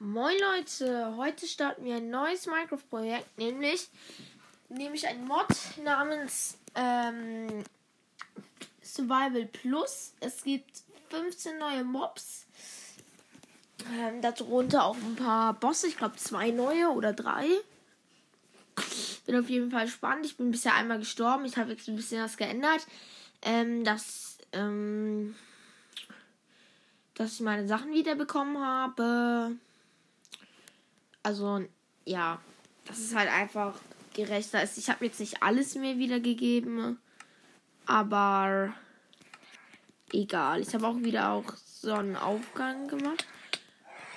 Moin Leute, heute starten wir ein neues Minecraft-Projekt, nämlich, nämlich ein Mod namens ähm, Survival Plus. Es gibt 15 neue Mobs, ähm, darunter auch ein paar Bosse, ich glaube zwei neue oder drei. Bin auf jeden Fall spannend. Ich bin bisher einmal gestorben. Ich habe jetzt ein bisschen was geändert. Ähm, dass, ähm, dass ich meine Sachen wiederbekommen habe. Also, ja, dass es halt einfach gerechter ist. Ich habe jetzt nicht alles mir wiedergegeben, aber egal. Ich habe auch wieder auch so einen Aufgang gemacht.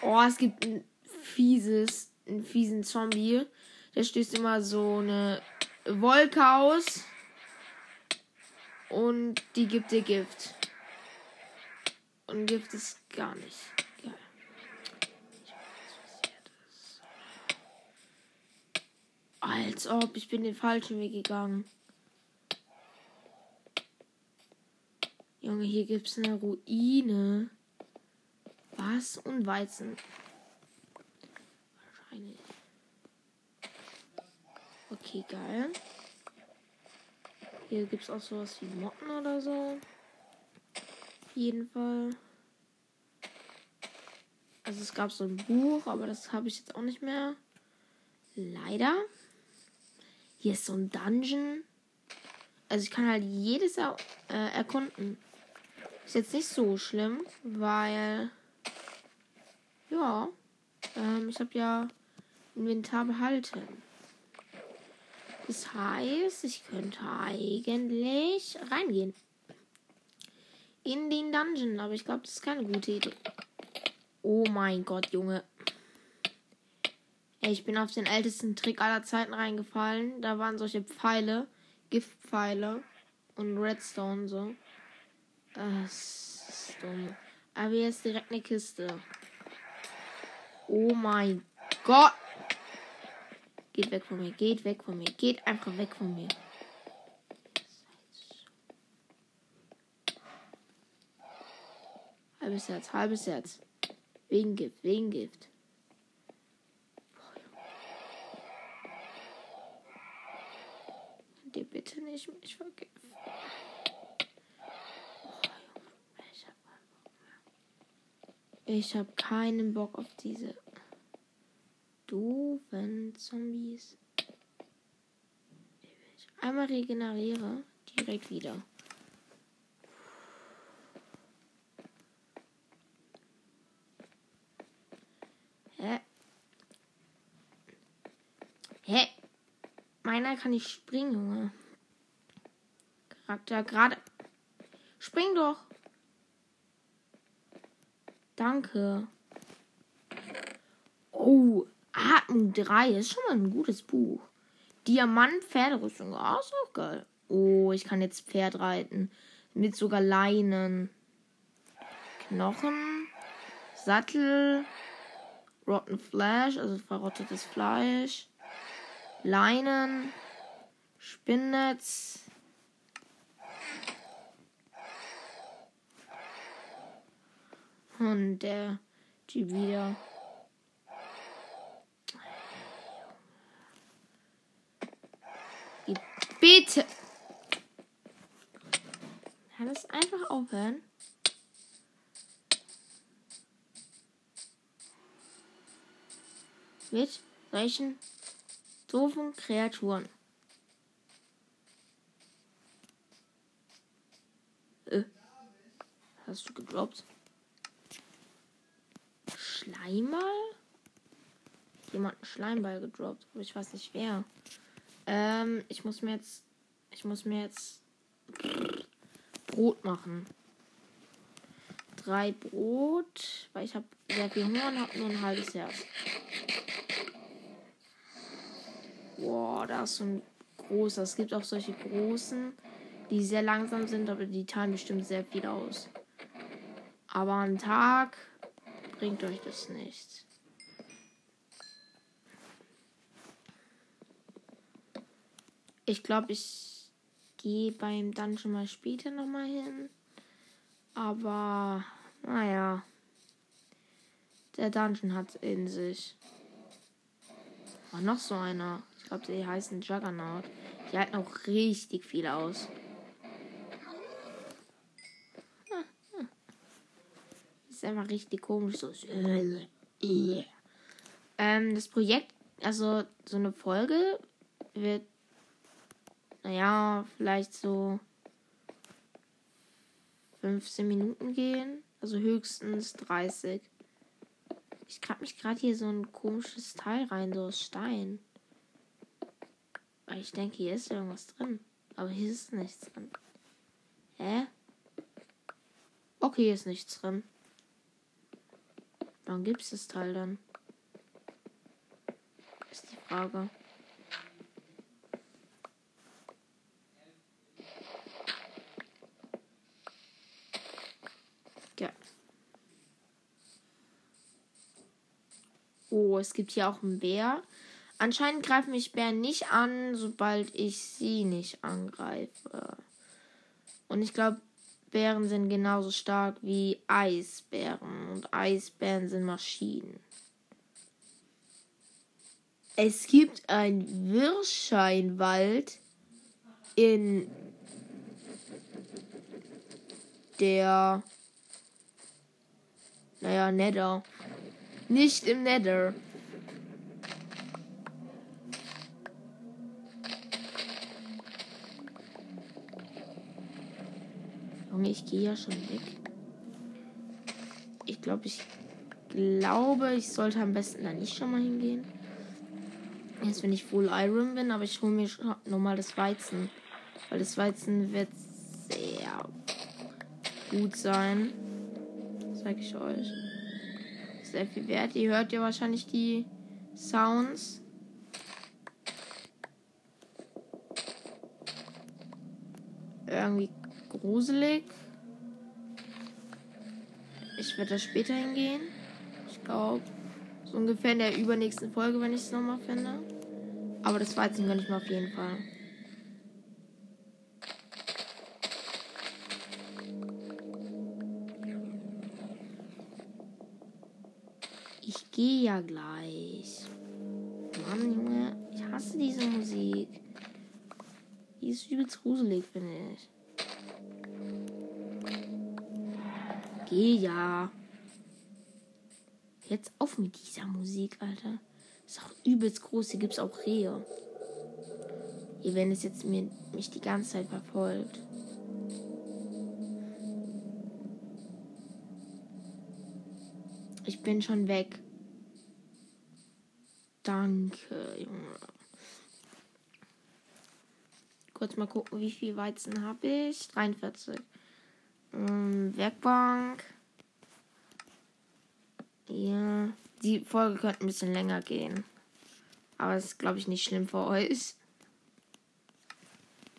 Oh, es gibt ein fieses, einen fiesen Zombie. Der stößt immer so eine Wolke aus und die gibt dir Gift. Und Gift ist gar nicht geil. Als ob, ich bin den falschen Weg gegangen. Junge, hier gibt es eine Ruine. Was? Und Weizen. Wahrscheinlich. Okay, geil. Hier gibt es auch sowas wie Motten oder so. Auf jeden Fall. Also es gab so ein Buch, aber das habe ich jetzt auch nicht mehr. Leider. Hier ist so ein Dungeon. Also ich kann halt jedes äh, erkunden. Ist jetzt nicht so schlimm, weil ja, ähm, ich habe ja Inventar behalten. Das heißt, ich könnte eigentlich reingehen. In den Dungeon, aber ich glaube, das ist keine gute Idee. Oh mein Gott, Junge. Ich bin auf den ältesten Trick aller Zeiten reingefallen. Da waren solche Pfeile, Giftpfeile und Redstone so. Das ist dumm. Aber ist direkt eine Kiste. Oh mein Gott. Geht weg von mir, geht weg von mir, geht einfach weg von mir. Halbes Herz, halbes Herz. Wegen Gift, wegen Gift. Ihr bitte nicht mich vergiften? Ich habe keinen Bock auf diese doofen Zombies. Einmal regeneriere, direkt wieder. Hä? Hä? Meiner kann nicht springen, Junge. Charakter gerade. Spring doch. Danke. Oh, Atmung 3 ist schon mal ein gutes Buch. Diamant Pferderüstung. Ah, ist auch geil. Oh, ich kann jetzt Pferd reiten. Mit sogar Leinen. Knochen. Sattel. Rotten Flash, also verrottetes Fleisch. Leinen. Spinnnetz. Und der Typ wieder. Bitte. Kann das einfach aufhören? Mit solchen doofen Kreaturen. Äh, hast du gedroppt? Schleimball? Jemand einen Schleimball gedroppt, aber ich weiß nicht wer. Ähm, ich muss mir jetzt. Ich muss mir jetzt Brot machen. Drei Brot, weil ich habe sehr viel Hunger und habe nur ein halbes Herz. Boah, da ist so ein großer. Es gibt auch solche großen, die sehr langsam sind, aber die teilen bestimmt sehr viel aus. Aber ein Tag bringt euch das nicht. Ich glaube, ich gehe beim Dungeon mal später nochmal hin. Aber, naja. Der Dungeon hat in sich. Oh, noch so einer. Glaube, die heißen Juggernaut. Die halten auch richtig viel aus. ist einfach richtig komisch. So. Ähm, das Projekt, also so eine Folge wird, naja, vielleicht so 15 Minuten gehen. Also höchstens 30. Ich grab mich gerade hier so ein komisches Teil rein, so aus Stein. Weil ich denke, hier ist irgendwas drin. Aber hier ist nichts drin. Hä? Okay, hier ist nichts drin. Wann gibt es das Teil dann? Ist die Frage. Ja. Oh, es gibt hier auch einen Bär. Anscheinend greifen mich Bären nicht an, sobald ich sie nicht angreife. Und ich glaube, Bären sind genauso stark wie Eisbären und Eisbären sind Maschinen. Es gibt einen Wirrscheinwald in der naja, Nether. Nicht im Nether. Junge, ich gehe ja schon weg. Ich glaube, ich glaube, ich sollte am besten da nicht schon mal hingehen. Jetzt, wenn ich Full Iron bin, aber ich hole mir nochmal das Weizen. Weil das Weizen wird sehr gut sein. Sag ich euch. Sehr viel wert. Ihr hört ja wahrscheinlich die Sounds. Irgendwie gruselig. Ich werde da später hingehen. Ich glaube, so ungefähr in der übernächsten Folge, wenn ich es nochmal finde. Aber das Weizen gönne ich mir auf jeden Fall. Ich gehe ja gleich. Mann, Junge, ich hasse diese Musik. Die ist übelst gruselig, finde ich. Geh ja. Jetzt auf mit dieser Musik, Alter. Ist auch übelst groß. Hier gibt es auch Rehe. Hier, wenn es jetzt mir, mich die ganze Zeit verfolgt. Ich bin schon weg. Danke, Junge. Kurz mal gucken, wie viel Weizen habe ich. 43. Ähm, Werkbank. Ja. Die Folge könnte ein bisschen länger gehen. Aber es ist, glaube ich, nicht schlimm für euch.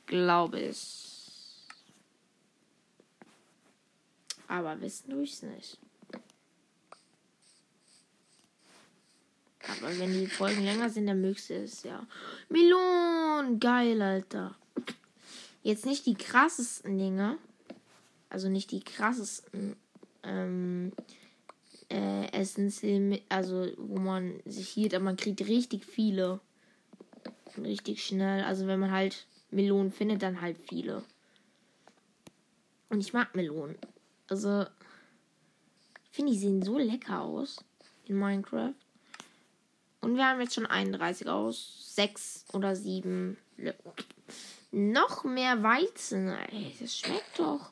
Glaube ich. Aber wissen ich es nicht. Aber wenn die Folgen länger sind, dann mögst du es, ja. Melon! Geil, Alter. Jetzt nicht die krassesten Dinge also nicht die krassesten ähm, äh, Essen, also wo man sich hielt, aber man kriegt richtig viele. Richtig schnell. Also wenn man halt Melonen findet, dann halt viele. Und ich mag Melonen. Also, ich finde, die sehen so lecker aus in Minecraft. Und wir haben jetzt schon 31 aus. 6 oder 7. Noch mehr Weizen. Ey, das schmeckt doch.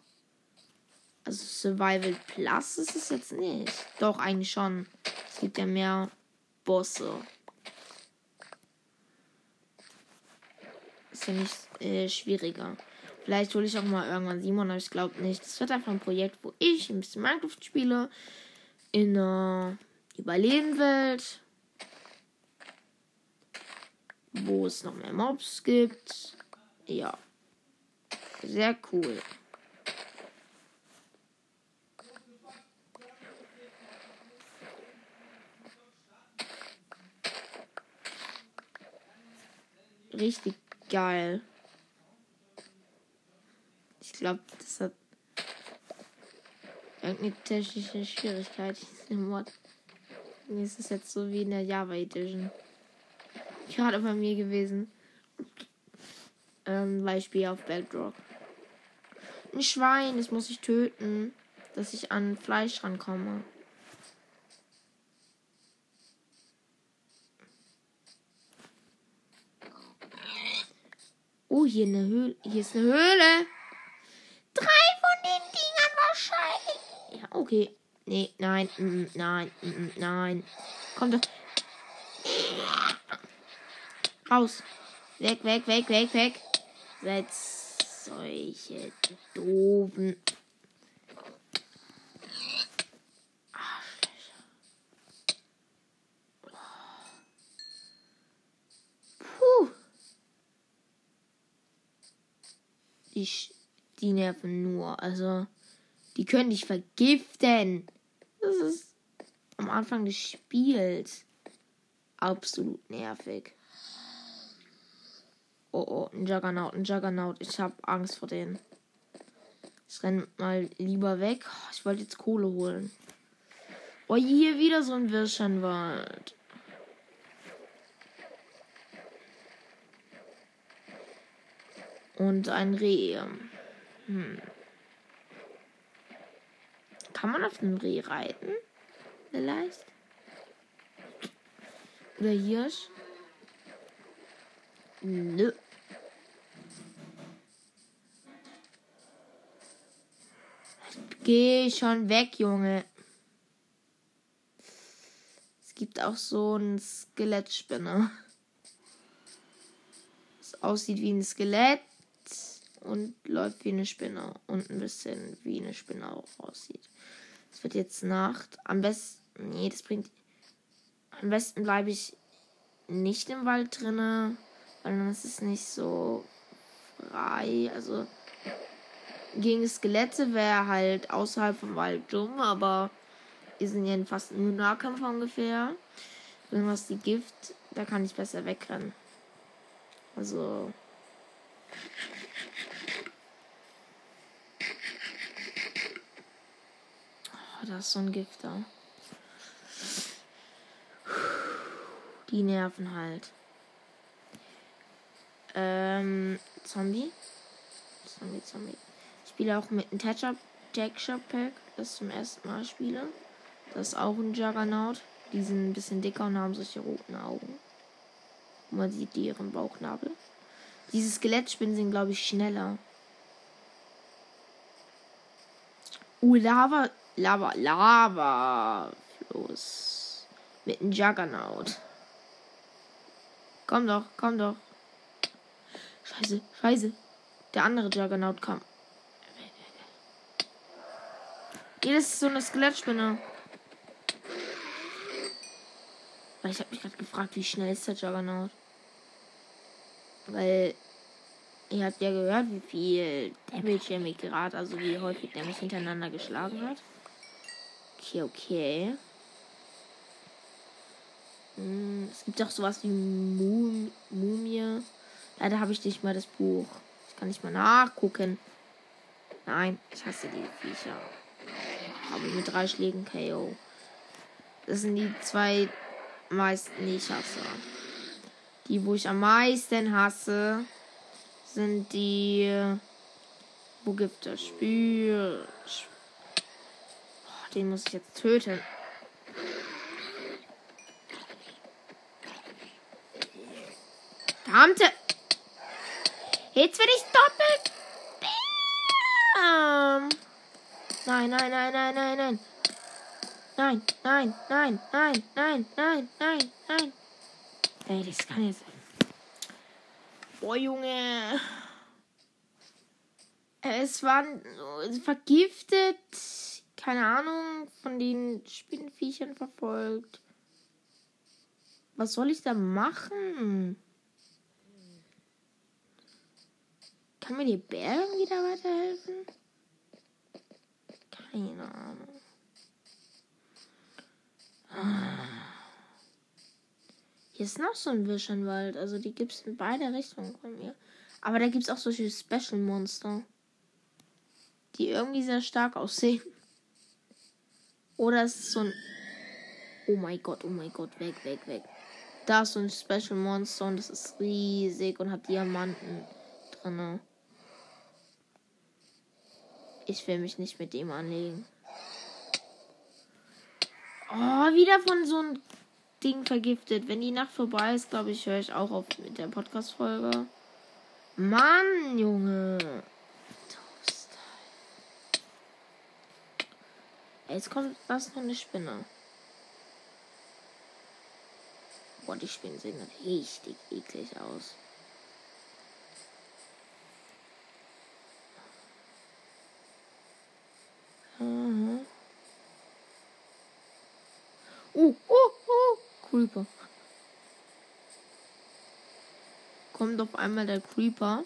Also Survival Plus ist es jetzt nicht. Doch, eigentlich schon. Es gibt ja mehr Bosse. Ist ja nicht äh, schwieriger. Vielleicht hole ich auch mal irgendwann Simon, aber ich glaube nicht. Es wird einfach ein Projekt, wo ich ein bisschen Minecraft spiele. In einer Überlebenwelt. Wo es noch mehr Mobs gibt. Ja. Sehr cool. Richtig geil. Ich glaube, das hat irgendeine technische Schwierigkeit, diesen Mod. Es ist jetzt so wie in der Java Edition. Gerade bei mir gewesen. Ähm, Beispiel auf Bedrock. Ein Schwein, das muss ich töten, dass ich an Fleisch rankomme. Hier eine Höhle. Hier ist eine Höhle. Drei von den Dingern wahrscheinlich. Ja, okay. Nee, nein, mm, nein, mm, nein. Komm doch. Raus. Weg, weg, weg, weg, weg. Setz solche doofen. Die, die nerven nur. Also, die können dich vergiften. Das ist am Anfang des Spiels absolut nervig. Oh, oh, ein Juggernaut, ein Juggernaut. Ich habe Angst vor denen. Ich renn mal lieber weg. Ich wollte jetzt Kohle holen. Oh, hier wieder so ein Wirschenwald. Und ein Reh. Hm. Kann man auf einem Reh reiten? Vielleicht? Oder Hirsch? Nö. Geh schon weg, Junge. Es gibt auch so einen Skelettspinner. Das aussieht wie ein Skelett und läuft wie eine Spinne. Und ein bisschen wie eine Spinne auch aussieht. Es wird jetzt Nacht. Am besten. Nee, das bringt. Am besten bleibe ich nicht im Wald drinne. Weil dann ist es nicht so frei. Also gegen Skelette wäre halt außerhalb vom Wald dumm, aber wir sind ja fast nur Nahkampf ungefähr. Wenn was die Gift, da kann ich besser wegrennen. Also. Oh, da ist so ein Gift da. Die nerven halt. Ähm, Zombie. Zombie, Zombie. Ich spiele auch mit einem Texture Pack, das zum ersten Mal spiele. Das ist auch ein Juggernaut. Die sind ein bisschen dicker und haben solche roten Augen. Und man sieht die ihren Bauchnabel. Diese Skelettspinnen sind, glaube ich, schneller. Uh, Lava, Lava, Lava. Fluss. Mit einem Juggernaut. Komm doch, komm doch. Scheiße, scheiße. Der andere Juggernaut. Nee, das ist so eine Skelettspinne. Weil ich habe mich gerade gefragt, wie schnell ist der Juggernaut? Weil ihr habt ja gehört, wie viel Damage er mich gerade, also wie häufig der mich hintereinander geschlagen hat. Okay, okay. Hm, es gibt auch sowas wie Mum Mumie. Leider habe ich nicht mal das Buch. Ich kann nicht mal nachgucken. Nein, ich hasse die Viecher. Aber mit drei Schlägen KO. Das sind die zwei meisten, die ich hasse. Die, wo ich am meisten hasse, sind die. Wo gibt es Spiel? Oh, den muss ich jetzt töten. Verdammte! Jetzt werde ich doppelt. Bam. Nein, nein, nein, nein, nein, nein. Nein, nein, nein, nein, nein, nein, nein, nein. Ey, das kann jetzt. Boah, Junge. Es war vergiftet. Keine Ahnung, von den Spinnenviechern verfolgt. Was soll ich da machen? Kann mir die Bären wieder weiterhelfen? Keine Ahnung. Hier ist noch so ein Wischenwald. Also die gibt es in beide Richtungen von mir. Aber da gibt es auch solche Special Monster. Die irgendwie sehr stark aussehen. Oder es ist so ein. Oh mein Gott, oh mein Gott, weg, weg, weg. Da ist so ein Special Monster und das ist riesig und hat Diamanten drin. Ich will mich nicht mit dem anlegen. Oh, wieder von so einem Ding vergiftet. Wenn die Nacht vorbei ist, glaube ich, höre ich auch auf mit der Podcast-Folge. Mann, Junge. Jetzt kommt was noch eine Spinne. Boah, die Spinnen sehen richtig eklig aus. Mhm. Oh, oh, oh, Creeper. Kommt auf einmal der Creeper.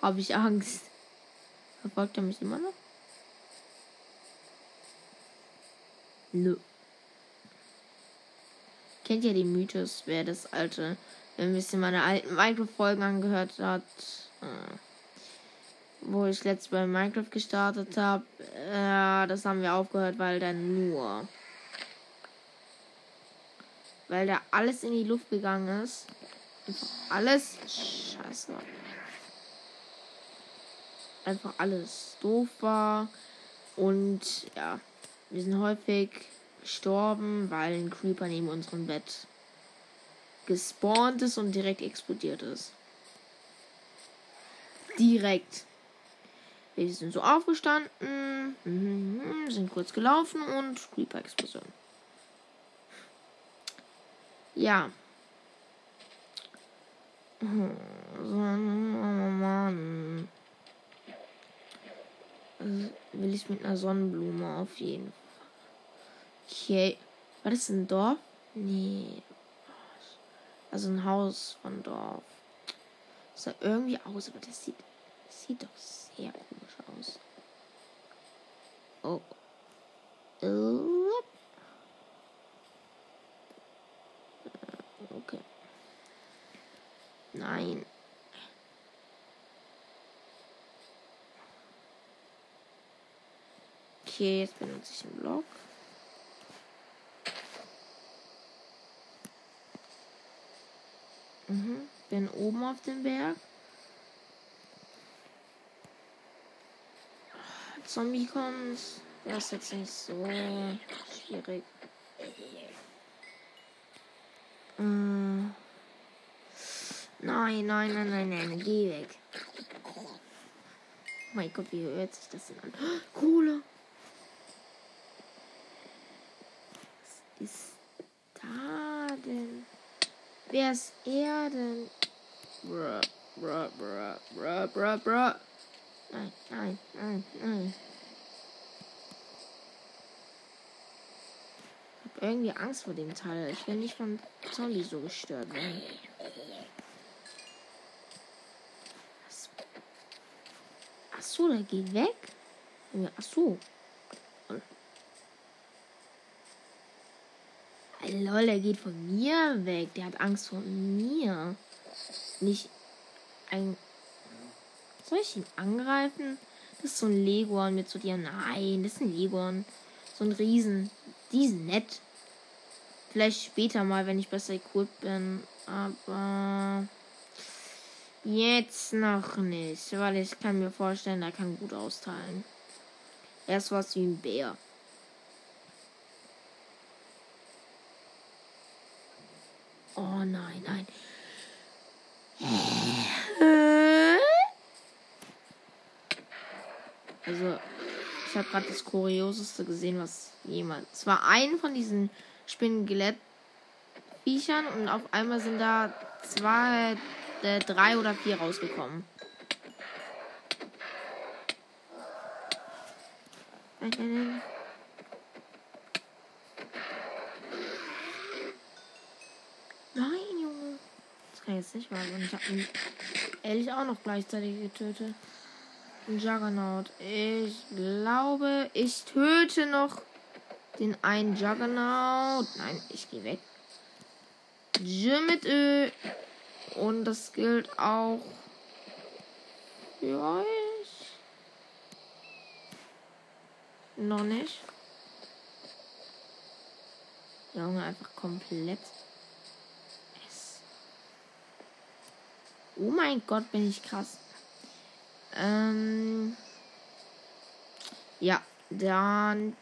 Habe ich Angst. Verfolgt er mich immer noch? Nö. Kennt ihr den Mythos, wer das alte, wer ein bisschen meine alten Minecraft-Folgen angehört hat, äh, wo ich letztes bei Minecraft gestartet habe, äh, das haben wir aufgehört, weil dann nur, weil da alles in die Luft gegangen ist. Einfach alles, scheiße. Einfach alles doof war und ja, wir sind häufig gestorben, weil ein Creeper neben unserem Bett gespawnt ist und direkt explodiert ist. Direkt. Wir sind so aufgestanden, mhm, sind kurz gelaufen und Creeper-Explosion. Ja. Oh Mann. Will ich mit einer Sonnenblume auf jeden Fall. Okay. War das ein Dorf? Nee. Also ein Haus von Dorf. Das sah irgendwie aus, aber das sieht, das sieht doch sehr komisch aus. Oh. Okay. Nein. Okay, jetzt benutze ich den Block. Mhm. Bin oben auf dem Berg. Zombie kommt. Das ist jetzt nicht so schwierig. Äh. Nein, nein, nein, nein, nein, geh weg. Oh mein Gott, wie hört sich das denn an? Kohle! Was ist da denn? Wer ist er denn? Bruh, bruh, bruh, bruh, bruh, bruh. Nein, nein, nein, nein. Ich hab irgendwie Angst vor dem Teil. Ich will nicht von Zolli so gestört werden. Ach so, der geht weg? Ach Lol, er geht von mir weg. Der hat Angst vor mir. Nicht ein. Soll ich ihn angreifen? Das ist so ein Leguan mit so dir. Nein, das ist ein Leguan. So ein Riesen. Die sind nett. Vielleicht später mal, wenn ich besser equipped bin. Aber. Jetzt noch nicht. Weil ich kann mir vorstellen, er kann gut austeilen. Er ist was wie ein Bär. Oh nein, nein. Also, ich habe gerade das Kurioseste gesehen, was jemand. Es war ein von diesen Spinnengelett-Viechern und auf einmal sind da zwei, äh, drei oder vier rausgekommen. Nein, nein, nein. Jetzt nicht mal. Ich habe ehrlich auch noch gleichzeitig getötet. Ein Juggernaut. Ich glaube, ich töte noch den einen Juggernaut. Nein, ich gehe weg. Ö. Und das gilt auch für euch. Noch nicht. Junge, einfach komplett. Oh mein Gott, bin ich krass. Ähm. Ja, dann.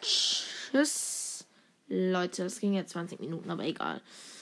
Tschüss. Leute, es ging jetzt 20 Minuten, aber egal.